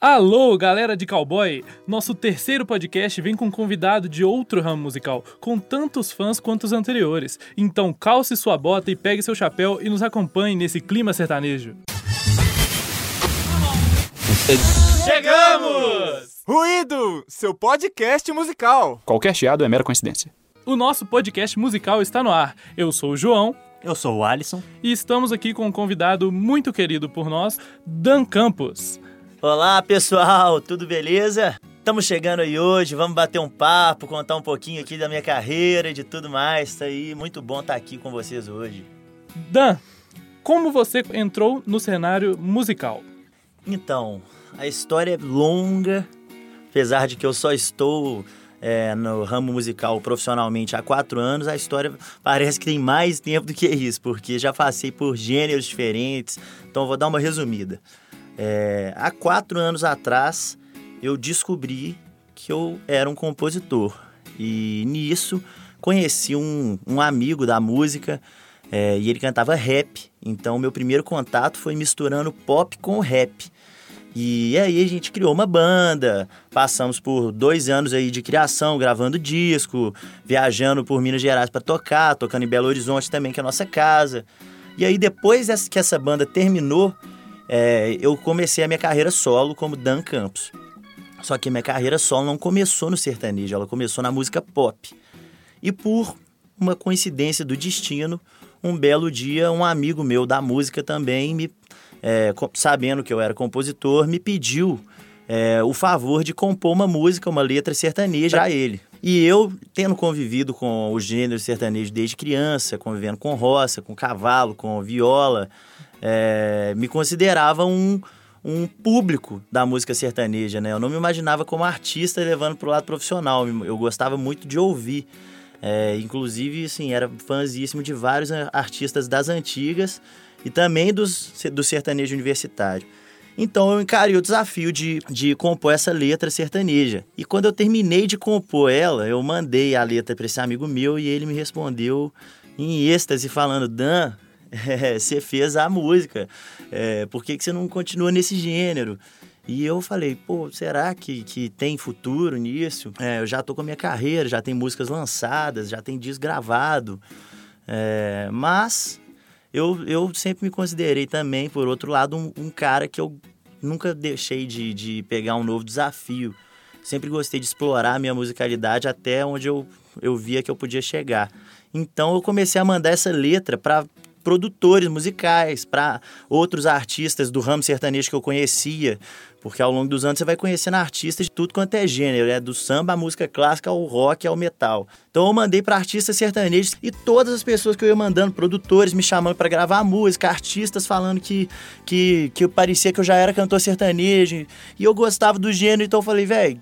Alô, galera de cowboy! Nosso terceiro podcast vem com um convidado de outro ramo musical, com tantos fãs quanto os anteriores. Então calce sua bota e pegue seu chapéu e nos acompanhe nesse clima sertanejo. Chegamos! Ruído, seu podcast musical. Qualquer chiado é mera coincidência. O nosso podcast musical está no ar. Eu sou o João Eu sou o Alisson. e estamos aqui com um convidado muito querido por nós, Dan Campos. Olá, pessoal, tudo beleza? Estamos chegando aí hoje, vamos bater um papo, contar um pouquinho aqui da minha carreira e de tudo mais. Tá aí, muito bom estar aqui com vocês hoje. Dan, como você entrou no cenário musical? Então, a história é longa, apesar de que eu só estou é, no ramo musical profissionalmente há quatro anos, a história parece que tem mais tempo do que isso, porque já passei por gêneros diferentes, então eu vou dar uma resumida. É, há quatro anos atrás, eu descobri que eu era um compositor. E nisso, conheci um, um amigo da música é, e ele cantava rap. Então, meu primeiro contato foi misturando pop com rap. E aí a gente criou uma banda, passamos por dois anos aí de criação, gravando disco, viajando por Minas Gerais para tocar, tocando em Belo Horizonte também, que é a nossa casa. E aí depois que essa banda terminou, é, eu comecei a minha carreira solo como Dan Campos. Só que minha carreira solo não começou no sertanejo, ela começou na música pop. E por uma coincidência do destino, um belo dia, um amigo meu da música também, me, é, sabendo que eu era compositor, me pediu é, o favor de compor uma música, uma letra sertaneja a ele. E eu, tendo convivido com o gênero sertanejo desde criança, convivendo com roça, com cavalo, com viola, é, me considerava um, um público da música sertaneja, né? Eu não me imaginava como artista levando para o lado profissional. Eu gostava muito de ouvir. É, inclusive, assim, era fãzíssimo de vários artistas das antigas e também dos, do sertanejo universitário. Então eu encarei o desafio de, de compor essa letra sertaneja. E quando eu terminei de compor ela, eu mandei a letra para esse amigo meu e ele me respondeu em êxtase, falando: Dan, é, você fez a música, é, por que, que você não continua nesse gênero? E eu falei, pô, será que, que tem futuro nisso? É, eu já tô com a minha carreira, já tem músicas lançadas, já tem disco gravado. É, mas eu, eu sempre me considerei também, por outro lado, um, um cara que eu nunca deixei de, de pegar um novo desafio. Sempre gostei de explorar a minha musicalidade até onde eu, eu via que eu podia chegar. Então eu comecei a mandar essa letra para produtores musicais, para outros artistas do ramo sertanejo que eu conhecia, porque ao longo dos anos você vai conhecendo artistas de tudo quanto é gênero, né? do samba à música clássica ao rock ao metal. Então eu mandei para artistas sertanejos e todas as pessoas que eu ia mandando, produtores me chamando para gravar música, artistas falando que, que, que parecia que eu já era cantor sertanejo e eu gostava do gênero, então eu falei, velho,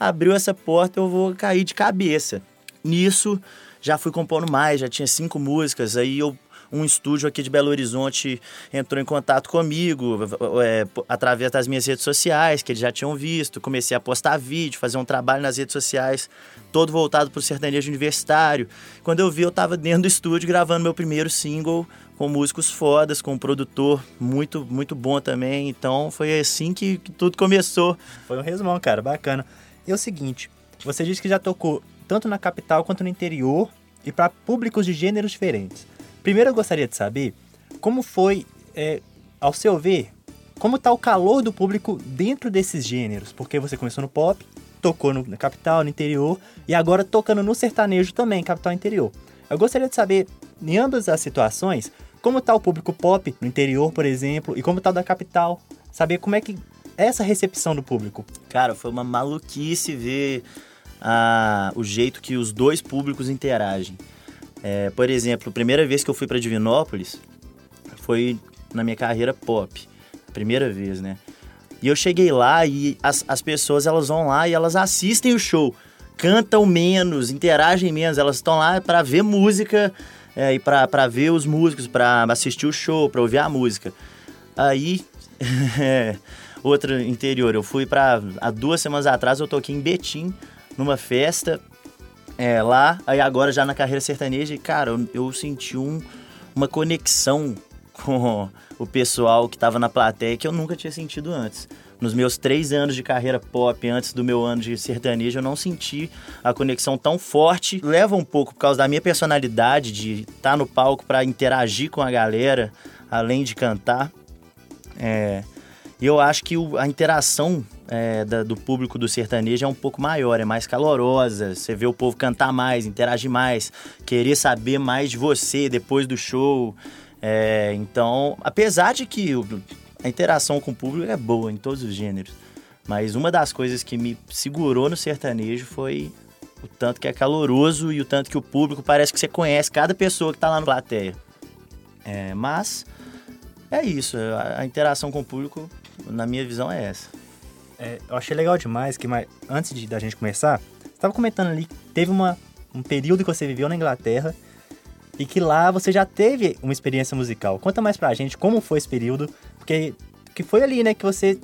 abriu essa porta, eu vou cair de cabeça. Nisso, já fui compondo mais, já tinha cinco músicas, aí eu um estúdio aqui de Belo Horizonte entrou em contato comigo é, através das minhas redes sociais, que eles já tinham visto. Comecei a postar vídeo, fazer um trabalho nas redes sociais, todo voltado para o sertanejo universitário. Quando eu vi, eu estava dentro do estúdio gravando meu primeiro single com músicos fodas, com um produtor muito, muito bom também. Então foi assim que, que tudo começou. Foi um resumão, cara, bacana. E é o seguinte, você disse que já tocou tanto na capital quanto no interior e para públicos de gêneros diferentes. Primeiro eu gostaria de saber como foi, é, ao seu ver, como está o calor do público dentro desses gêneros, porque você começou no pop, tocou no, na capital, no interior e agora tocando no sertanejo também, capital interior. Eu gostaria de saber, em ambas as situações, como está o público pop no interior, por exemplo, e como está o da capital. Saber como é que é essa recepção do público. Cara, foi uma maluquice ver ah, o jeito que os dois públicos interagem. É, por exemplo, a primeira vez que eu fui para Divinópolis foi na minha carreira pop. Primeira vez, né? E eu cheguei lá e as, as pessoas elas vão lá e elas assistem o show. Cantam menos, interagem menos. Elas estão lá para ver música é, e para ver os músicos, para assistir o show, para ouvir a música. Aí, é, outro interior, eu fui para há duas semanas atrás eu toquei em Betim numa festa é, lá, aí agora já na carreira sertaneja, e cara, eu, eu senti um, uma conexão com o pessoal que tava na plateia que eu nunca tinha sentido antes. nos meus três anos de carreira pop, antes do meu ano de sertanejo, eu não senti a conexão tão forte. Leva um pouco por causa da minha personalidade, de estar tá no palco para interagir com a galera, além de cantar. É, e eu acho que o, a interação é, da, do público do sertanejo é um pouco maior, é mais calorosa. Você vê o povo cantar mais, interagir mais, querer saber mais de você depois do show. É, então, apesar de que a interação com o público é boa em todos os gêneros, mas uma das coisas que me segurou no sertanejo foi o tanto que é caloroso e o tanto que o público parece que você conhece cada pessoa que está lá na plateia. É, mas é isso, a interação com o público na minha visão, é essa. É, eu achei legal demais que, antes de, da gente começar, você estava comentando ali que teve uma, um período que você viveu na Inglaterra e que lá você já teve uma experiência musical. Conta mais pra gente como foi esse período, porque que foi ali, né, que você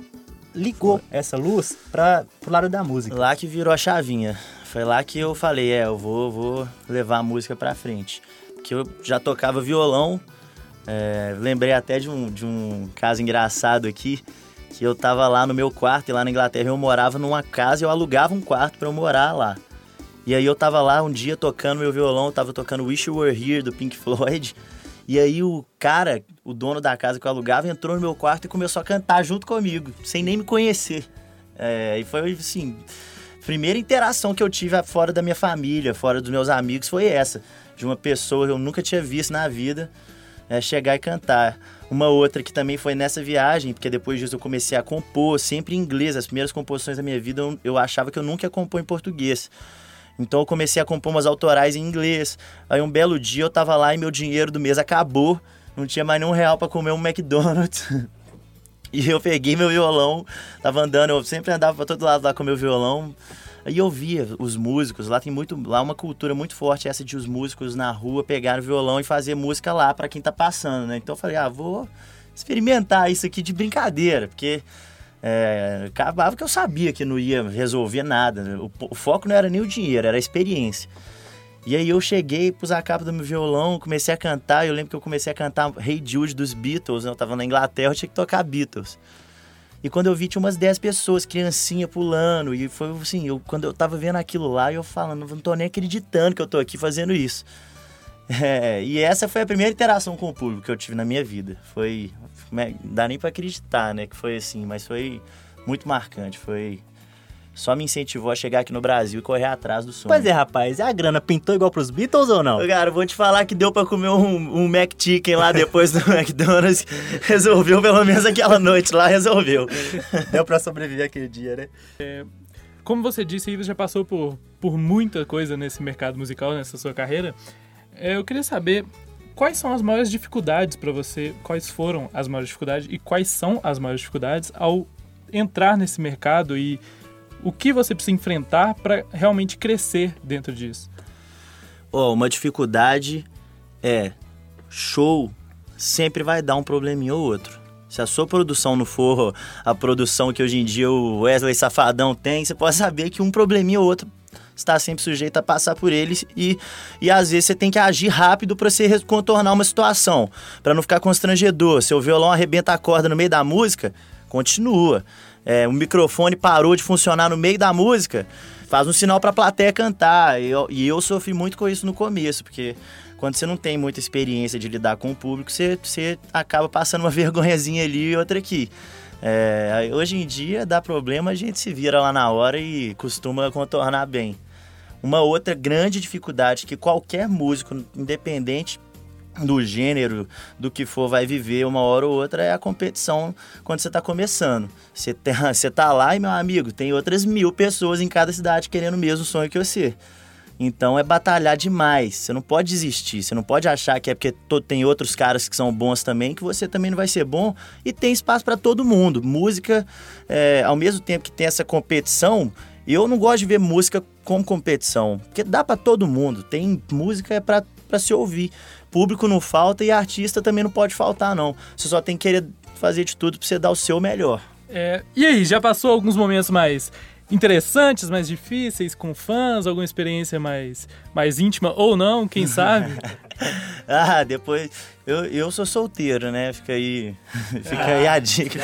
ligou foi. essa luz para pro lado da música. Lá que virou a chavinha. Foi lá que eu falei, é, eu vou, vou levar a música pra frente. Que eu já tocava violão, é, lembrei até de um, de um caso engraçado aqui, que eu tava lá no meu quarto e lá na Inglaterra eu morava numa casa eu alugava um quarto para eu morar lá. E aí eu tava lá um dia tocando meu violão, eu tava tocando Wish You Were Here do Pink Floyd. E aí o cara, o dono da casa que eu alugava, entrou no meu quarto e começou a cantar junto comigo, sem nem me conhecer. É, e foi assim, primeira interação que eu tive fora da minha família, fora dos meus amigos, foi essa. De uma pessoa que eu nunca tinha visto na vida é, chegar e cantar. Uma outra que também foi nessa viagem, porque depois disso eu comecei a compor, sempre em inglês. As primeiras composições da minha vida eu, eu achava que eu nunca ia compor em português. Então eu comecei a compor umas autorais em inglês. Aí um belo dia eu tava lá e meu dinheiro do mês acabou. Não tinha mais nenhum real para comer um McDonald's. e eu peguei meu violão, tava andando, eu sempre andava para todo lado lá com meu violão. Aí eu via os músicos, lá tem muito, lá uma cultura muito forte essa de os músicos na rua pegar o violão e fazer música lá para quem tá passando, né? Então eu falei, ah, vou experimentar isso aqui de brincadeira, porque é, acabava que eu sabia que não ia resolver nada. Né? O, o, foco não era nem o dinheiro, era a experiência. E aí eu cheguei, pus a capa do meu violão, comecei a cantar. Eu lembro que eu comecei a cantar Hey Jude dos Beatles, né? eu tava na Inglaterra, eu tinha que tocar Beatles. E quando eu vi, tinha umas 10 pessoas, criancinha pulando. E foi assim, eu, quando eu tava vendo aquilo lá, eu falando, não tô nem acreditando que eu tô aqui fazendo isso. É, e essa foi a primeira interação com o público que eu tive na minha vida. Foi. Dá nem pra acreditar, né? Que foi assim, mas foi muito marcante. Foi só me incentivou a chegar aqui no Brasil e correr atrás do sonho. Pois é, rapaz, a grana pintou igual pros Beatles ou não? Cara, vou te falar que deu pra comer um, um McChicken lá depois do McDonald's. Resolveu, pelo menos aquela noite lá, resolveu. deu pra sobreviver aquele dia, né? É, como você disse, você já passou por, por muita coisa nesse mercado musical, nessa sua carreira. É, eu queria saber quais são as maiores dificuldades para você, quais foram as maiores dificuldades e quais são as maiores dificuldades ao entrar nesse mercado e o que você precisa enfrentar para realmente crescer dentro disso? Oh, uma dificuldade é show sempre vai dar um probleminha ou outro. Se a sua produção não for a produção que hoje em dia o Wesley Safadão tem, você pode saber que um probleminha ou outro está sempre sujeito a passar por eles e, e às vezes você tem que agir rápido para você contornar uma situação, para não ficar constrangedor. Seu violão arrebenta a corda no meio da música, continua é, o microfone parou de funcionar no meio da música, faz um sinal para a plateia cantar. E eu, e eu sofri muito com isso no começo, porque quando você não tem muita experiência de lidar com o público, você, você acaba passando uma vergonhazinha ali e outra aqui. É, hoje em dia dá problema, a gente se vira lá na hora e costuma contornar bem. Uma outra grande dificuldade que qualquer músico, independente do gênero, do que for, vai viver uma hora ou outra é a competição quando você está começando. Você, tá, você tá lá e, meu amigo, tem outras mil pessoas em cada cidade querendo o mesmo sonho que você. Então é batalhar demais. Você não pode desistir. Você não pode achar que é porque tem outros caras que são bons também que você também não vai ser bom. E tem espaço para todo mundo. Música, é, ao mesmo tempo que tem essa competição, eu não gosto de ver música como competição, porque dá para todo mundo. Tem música é para se ouvir público não falta e artista também não pode faltar, não. Você só tem que querer fazer de tudo pra você dar o seu melhor. É, e aí, já passou alguns momentos mais interessantes, mais difíceis, com fãs? Alguma experiência mais, mais íntima ou não, quem sabe? ah, depois. Eu, eu sou solteiro, né? Fica aí. Fica aí a dica.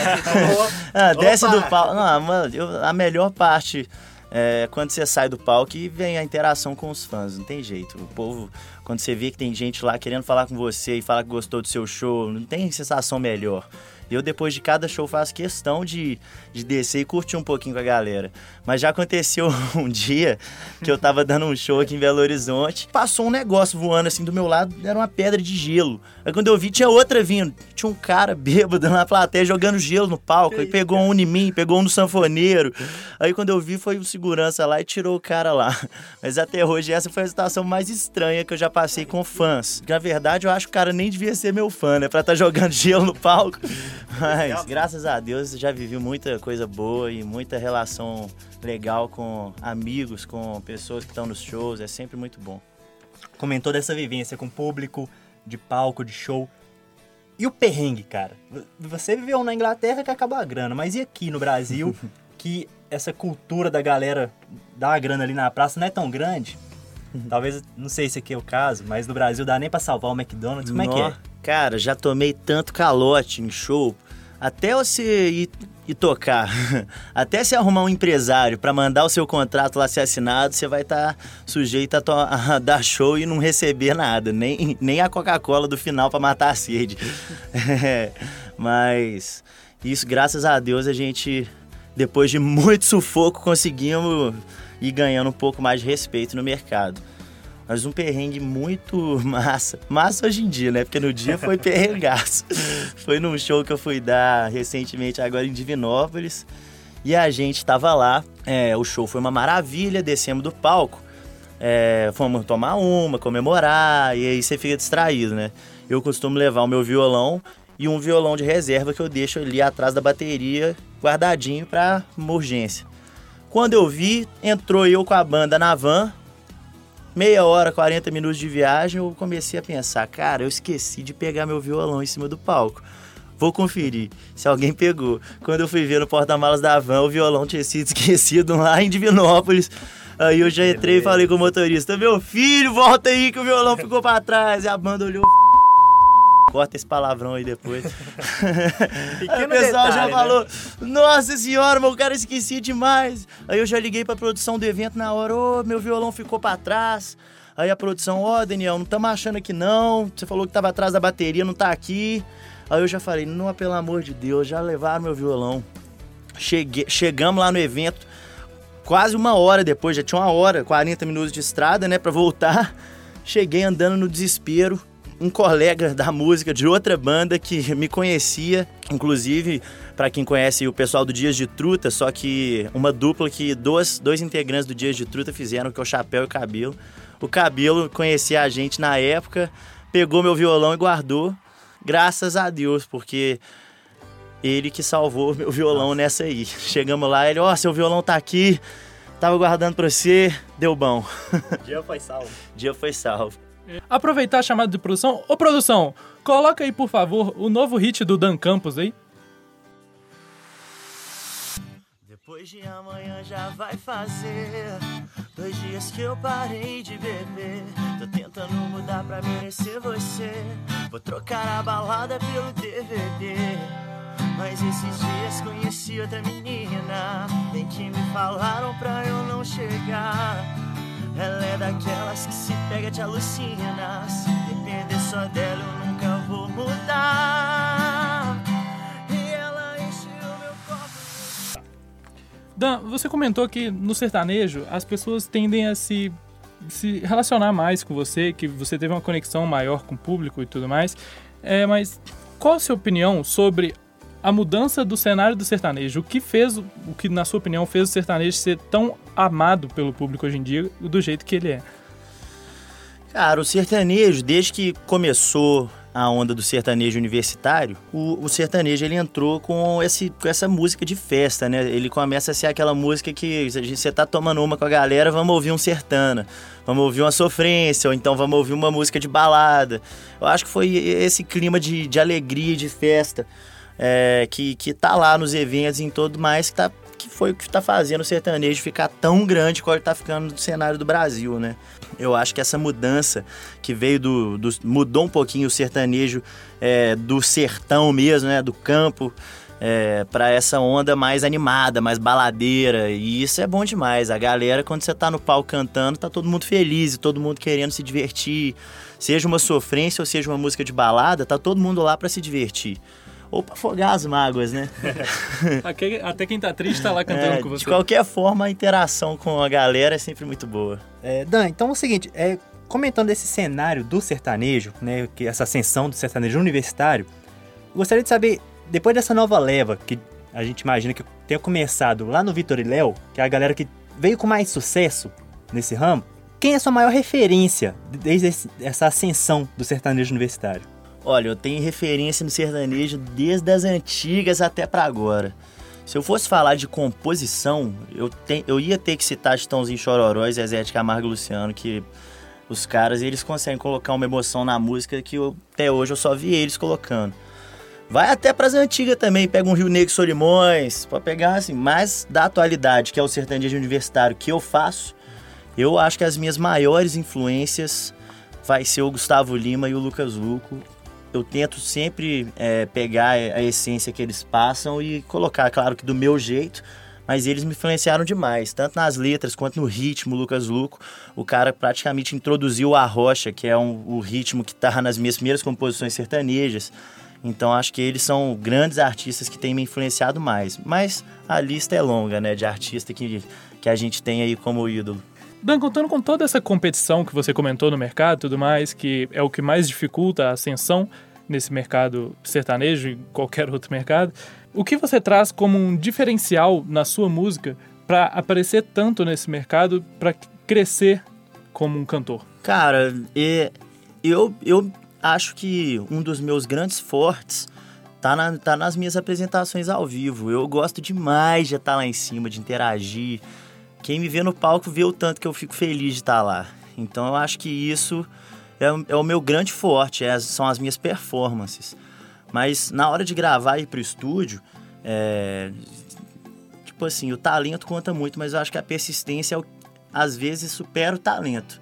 ah, desce do palco. Não, mano, eu, a melhor parte é quando você sai do palco e vem a interação com os fãs. Não tem jeito. O povo, quando você vê que tem gente lá querendo falar com você e falar que gostou do seu show, não tem sensação melhor. Eu, depois de cada show, faço questão de, de descer e curtir um pouquinho com a galera. Mas já aconteceu um dia que eu tava dando um show aqui em Belo Horizonte, passou um negócio voando assim do meu lado, era uma pedra de gelo. Aí quando eu vi, tinha outra vindo. Tinha um cara bêbado na plateia jogando gelo no palco. Aí pegou um em mim, pegou um no sanfoneiro. Aí quando eu vi, foi o segurança lá e tirou o cara lá. Mas até hoje, essa foi a situação mais estranha que eu já passei com fãs. Na verdade, eu acho que o cara nem devia ser meu fã, né? Pra estar tá jogando gelo no palco. Mas, graças a Deus, já vivi muita coisa boa e muita relação legal com amigos, com pessoas que estão nos shows. É sempre muito bom. Comentou dessa vivência com público, de palco, de show. E o perrengue, cara? Você viveu na Inglaterra que acabou a grana, mas e aqui no Brasil, que essa cultura da galera dar a grana ali na praça não é tão grande? Talvez, não sei se aqui é o caso, mas no Brasil dá nem pra salvar o McDonald's. Como é que é? Cara, já tomei tanto calote em show. Até você ir, ir tocar, até se arrumar um empresário para mandar o seu contrato lá ser assinado, você vai estar tá sujeito a, a, dar show e não receber nada, nem, nem a Coca-Cola do final para matar a sede. É, mas isso, graças a Deus, a gente, depois de muito sufoco, conseguimos ir ganhando um pouco mais de respeito no mercado. Mas um perrengue muito massa. Massa hoje em dia, né? Porque no dia foi perrengaço. foi num show que eu fui dar recentemente agora em Divinópolis. E a gente tava lá. É, o show foi uma maravilha, descemos do palco. É, fomos tomar uma, comemorar, e aí você fica distraído, né? Eu costumo levar o meu violão e um violão de reserva que eu deixo ali atrás da bateria, guardadinho para urgência. Quando eu vi, entrou eu com a banda na van, meia hora, 40 minutos de viagem, eu comecei a pensar, cara, eu esqueci de pegar meu violão em cima do palco. Vou conferir se alguém pegou. Quando eu fui ver no porta-malas da van, o violão tinha sido esquecido lá em Divinópolis. Aí eu já entrei e falei com o motorista: Meu filho, volta aí que o violão ficou pra trás. E a banda olhou. Corta esse palavrão aí depois. aí o pessoal detalhe, já né? falou: Nossa senhora, meu cara, esqueci demais. Aí eu já liguei pra produção do evento na hora: Ô, oh, meu violão ficou pra trás. Aí a produção: Ó, oh, Daniel, não estamos achando aqui não. Você falou que tava atrás da bateria, não tá aqui. Aí eu já falei: Não, pelo amor de Deus, já levaram meu violão. Cheguei, chegamos lá no evento, quase uma hora depois, já tinha uma hora, 40 minutos de estrada, né, pra voltar. Cheguei andando no desespero um colega da música de outra banda que me conhecia, inclusive para quem conhece o pessoal do Dias de Truta, só que uma dupla que dois, dois integrantes do Dias de Truta fizeram, que é o Chapéu e o Cabelo. O Cabelo conhecia a gente na época, pegou meu violão e guardou, graças a Deus, porque ele que salvou meu violão nessa aí. Chegamos lá, ele, ó, oh, seu violão tá aqui, tava guardando pra você, deu bom. Dia foi salvo. Dia foi salvo. Aproveitar a chamada de produção. Ô, produção, coloca aí, por favor, o novo hit do Dan Campos aí. Depois de amanhã já vai fazer Dois dias que eu parei de beber. Tô tentando mudar pra merecer você. Vou trocar a balada pelo DVD Mas esses dias conheci outra menina. Bem que me falaram pra eu não chegar ela é daquelas que se pega te alucina. Se depender só dela, eu nunca vou mudar. E ela encheu meu copo. Dan, você comentou que no sertanejo as pessoas tendem a se se relacionar mais com você, que você teve uma conexão maior com o público e tudo mais. É, mas qual a sua opinião sobre a mudança do cenário do sertanejo. O que fez, o que na sua opinião fez o sertanejo ser tão amado pelo público hoje em dia do jeito que ele é? Cara, o sertanejo, desde que começou a onda do sertanejo universitário, o, o, sertanejo ele entrou com, esse, com essa música de festa, né? Ele começa a ser aquela música que você tá tomando uma com a galera, vamos ouvir um sertana, vamos ouvir uma sofrência, ou então vamos ouvir uma música de balada. Eu acho que foi esse clima de, de alegria, de festa é, que, que tá lá nos eventos em todo mais, que tá que foi o que está fazendo o sertanejo ficar tão grande quanto ele está ficando no cenário do Brasil, né? Eu acho que essa mudança que veio do. do mudou um pouquinho o sertanejo é, do sertão mesmo, né? Do campo. É, para essa onda mais animada, mais baladeira. E isso é bom demais. A galera, quando você tá no palco cantando, tá todo mundo feliz, todo mundo querendo se divertir. Seja uma sofrência ou seja uma música de balada, tá todo mundo lá para se divertir ou para afogar as mágoas, né? Até quem tá triste tá lá cantando é, com você. De qualquer forma, a interação com a galera é sempre muito boa. É, Dan, então é o seguinte, é, comentando esse cenário do sertanejo, né, que essa ascensão do sertanejo universitário, gostaria de saber, depois dessa nova leva, que a gente imagina que tenha começado lá no Vitor e Léo, que é a galera que veio com mais sucesso nesse ramo, quem é a sua maior referência desde essa ascensão do sertanejo universitário? Olha, eu tenho referência no sertanejo desde as antigas até para agora. Se eu fosse falar de composição, eu, te, eu ia ter que citar Chitãozinho Chororó e Zezé de Camargo e Luciano, que os caras eles conseguem colocar uma emoção na música que eu, até hoje eu só vi eles colocando. Vai até para as antigas também, pega um Rio Negro Solimões, pode pegar assim, mais da atualidade, que é o sertanejo universitário que eu faço. Eu acho que as minhas maiores influências vai ser o Gustavo Lima e o Lucas Luco eu tento sempre é, pegar a essência que eles passam e colocar, claro que do meu jeito, mas eles me influenciaram demais, tanto nas letras quanto no ritmo. Lucas Luco, o cara praticamente introduziu a rocha, que é um, o ritmo que está nas minhas primeiras composições sertanejas. Então acho que eles são grandes artistas que têm me influenciado mais. Mas a lista é longa, né, de artista que, que a gente tem aí como ídolo. Dan, contando com toda essa competição que você comentou no mercado e tudo mais, que é o que mais dificulta a ascensão nesse mercado sertanejo e qualquer outro mercado, o que você traz como um diferencial na sua música para aparecer tanto nesse mercado, para crescer como um cantor? Cara, eu, eu acho que um dos meus grandes fortes tá, na, tá nas minhas apresentações ao vivo. Eu gosto demais de estar lá em cima, de interagir, quem me vê no palco vê o tanto que eu fico feliz de estar lá. Então eu acho que isso é, é o meu grande forte, é, são as minhas performances. Mas na hora de gravar e ir pro estúdio, é, tipo assim, o talento conta muito, mas eu acho que a persistência é às vezes supera o talento.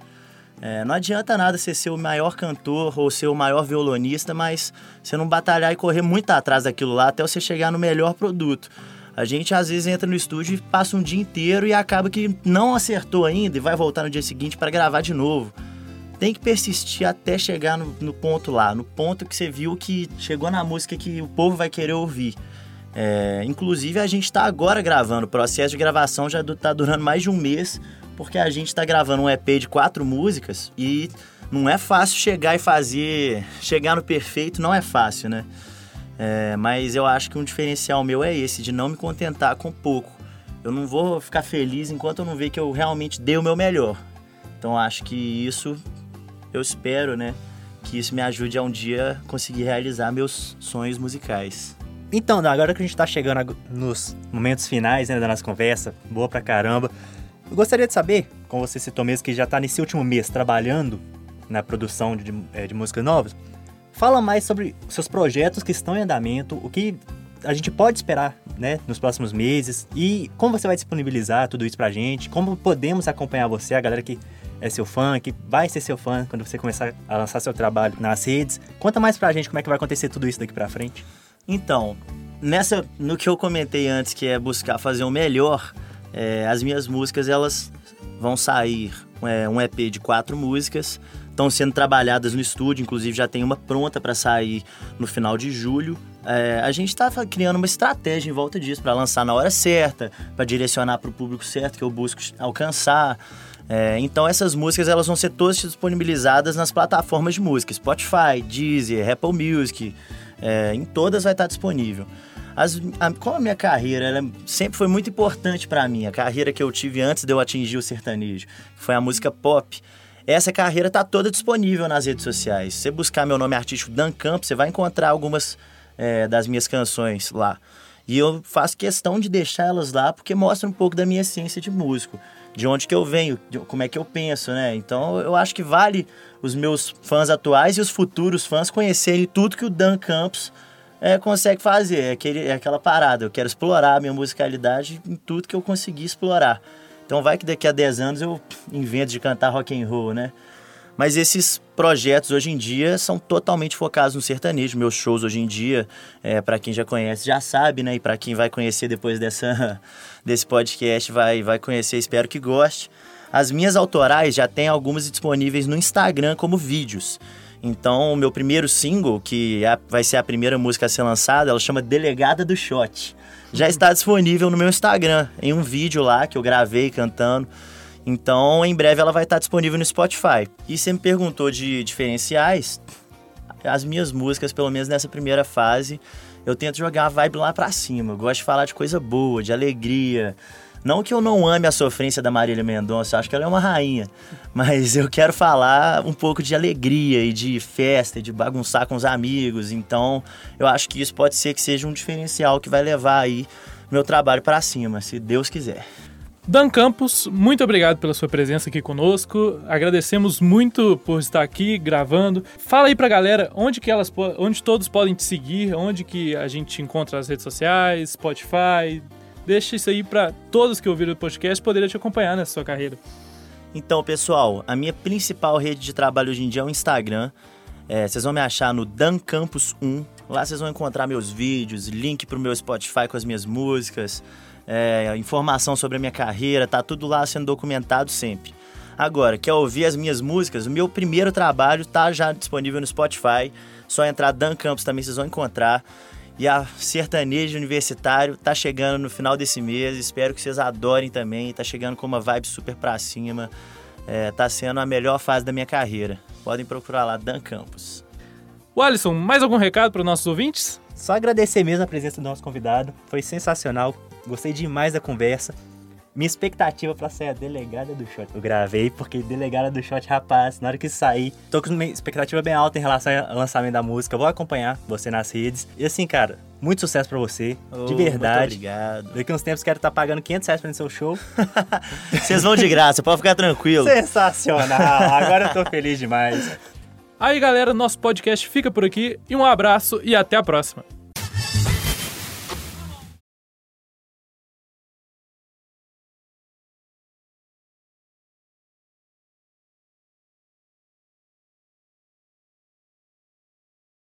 É, não adianta nada você ser o maior cantor ou ser o maior violonista, mas você não batalhar e correr muito atrás daquilo lá até você chegar no melhor produto. A gente às vezes entra no estúdio e passa um dia inteiro e acaba que não acertou ainda e vai voltar no dia seguinte para gravar de novo. Tem que persistir até chegar no, no, ponto lá, no ponto que você viu que chegou na música que o povo vai querer ouvir. É, inclusive, a gente está agora gravando, o processo de gravação já está durando mais de um mês, porque a gente está gravando um EP de quatro músicas e não é fácil chegar e fazer. Chegar no perfeito não é fácil, né? É, mas eu acho que um diferencial meu é esse, de não me contentar com pouco. Eu não vou ficar feliz enquanto eu não ver que eu realmente dei o meu melhor. Então acho que isso, eu espero, né? Que isso me ajude a um dia conseguir realizar meus sonhos musicais. Então, agora que a gente está chegando nos momentos finais né, da nossa conversa, boa pra caramba, eu gostaria de saber, como você citou mesmo, que já está nesse último mês trabalhando na produção de, de, é, de músicas novas, Fala mais sobre seus projetos que estão em andamento, o que a gente pode esperar né, nos próximos meses e como você vai disponibilizar tudo isso pra gente, como podemos acompanhar você, a galera que é seu fã, que vai ser seu fã quando você começar a lançar seu trabalho nas redes. Conta mais pra gente como é que vai acontecer tudo isso daqui pra frente. Então, nessa, no que eu comentei antes, que é buscar fazer o melhor, é, as minhas músicas elas vão sair é, um EP de quatro músicas estão sendo trabalhadas no estúdio, inclusive já tem uma pronta para sair no final de julho. É, a gente está criando uma estratégia em volta disso para lançar na hora certa, para direcionar para o público certo que eu busco alcançar. É, então essas músicas elas vão ser todas disponibilizadas nas plataformas de música, Spotify, Deezer, Apple Music, é, em todas vai estar disponível. As, a, como a minha carreira ela sempre foi muito importante para mim, a carreira que eu tive antes de eu atingir o sertanejo, foi a música pop. Essa carreira está toda disponível nas redes sociais. Se você buscar meu nome artístico Dan Campos, você vai encontrar algumas é, das minhas canções lá. E eu faço questão de deixar elas lá porque mostra um pouco da minha essência de músico, de onde que eu venho, de como é que eu penso, né? Então eu acho que vale os meus fãs atuais e os futuros fãs conhecerem tudo que o Dan Campos é, consegue fazer. É, aquele, é aquela parada. Eu quero explorar a minha musicalidade em tudo que eu conseguir explorar. Então vai que daqui a 10 anos eu invento de cantar rock and roll, né? Mas esses projetos hoje em dia são totalmente focados no sertanejo. Meus shows hoje em dia, é, para quem já conhece, já sabe, né? E para quem vai conhecer depois dessa, desse podcast, vai, vai conhecer, espero que goste. As minhas autorais já tem algumas disponíveis no Instagram como vídeos. Então, o meu primeiro single, que é, vai ser a primeira música a ser lançada, ela chama Delegada do Shot. Já está disponível no meu Instagram, em um vídeo lá que eu gravei cantando. Então, em breve ela vai estar disponível no Spotify. E você me perguntou de diferenciais. As minhas músicas, pelo menos nessa primeira fase, eu tento jogar a vibe lá pra cima. Eu gosto de falar de coisa boa, de alegria. Não que eu não ame a sofrência da Marília Mendonça, acho que ela é uma rainha. Mas eu quero falar um pouco de alegria e de festa, e de bagunçar com os amigos. Então, eu acho que isso pode ser que seja um diferencial que vai levar aí meu trabalho para cima, se Deus quiser. Dan Campos, muito obrigado pela sua presença aqui conosco. Agradecemos muito por estar aqui gravando. Fala aí pra galera onde que elas onde todos podem te seguir, onde que a gente encontra as redes sociais, Spotify. Deixa isso aí para todos que ouviram o podcast poderem te acompanhar nessa sua carreira. Então, pessoal, a minha principal rede de trabalho hoje em dia é o Instagram. É, vocês vão me achar no Dan Campos 1. Lá vocês vão encontrar meus vídeos, link pro meu Spotify com as minhas músicas é, informação sobre a minha carreira, tá tudo lá sendo documentado sempre. Agora, quer ouvir as minhas músicas? O meu primeiro trabalho tá já disponível no Spotify. Só entrar Dan Campos também vocês vão encontrar. E a Sertanejo Universitário tá chegando no final desse mês. Espero que vocês adorem também. Tá chegando com uma vibe super pra cima. É, tá sendo a melhor fase da minha carreira. Podem procurar lá, Dan Campos. O Alisson, mais algum recado para os nossos ouvintes? Só agradecer mesmo a presença do nosso convidado. Foi sensacional. Gostei demais da conversa. Minha expectativa para ser a delegada do shot. Eu gravei porque delegada do shot, rapaz, na hora que sair, tô com uma expectativa bem alta em relação ao lançamento da música. Vou acompanhar você nas redes. E assim, cara, muito sucesso para você, oh, de verdade. Muito obrigado. Daqui uns tempos quero estar tá pagando 500 reais pra ir no seu show. Vocês vão de graça, pode ficar tranquilo. Sensacional, agora eu tô feliz demais. Aí, galera, nosso podcast fica por aqui. E um abraço e até a próxima.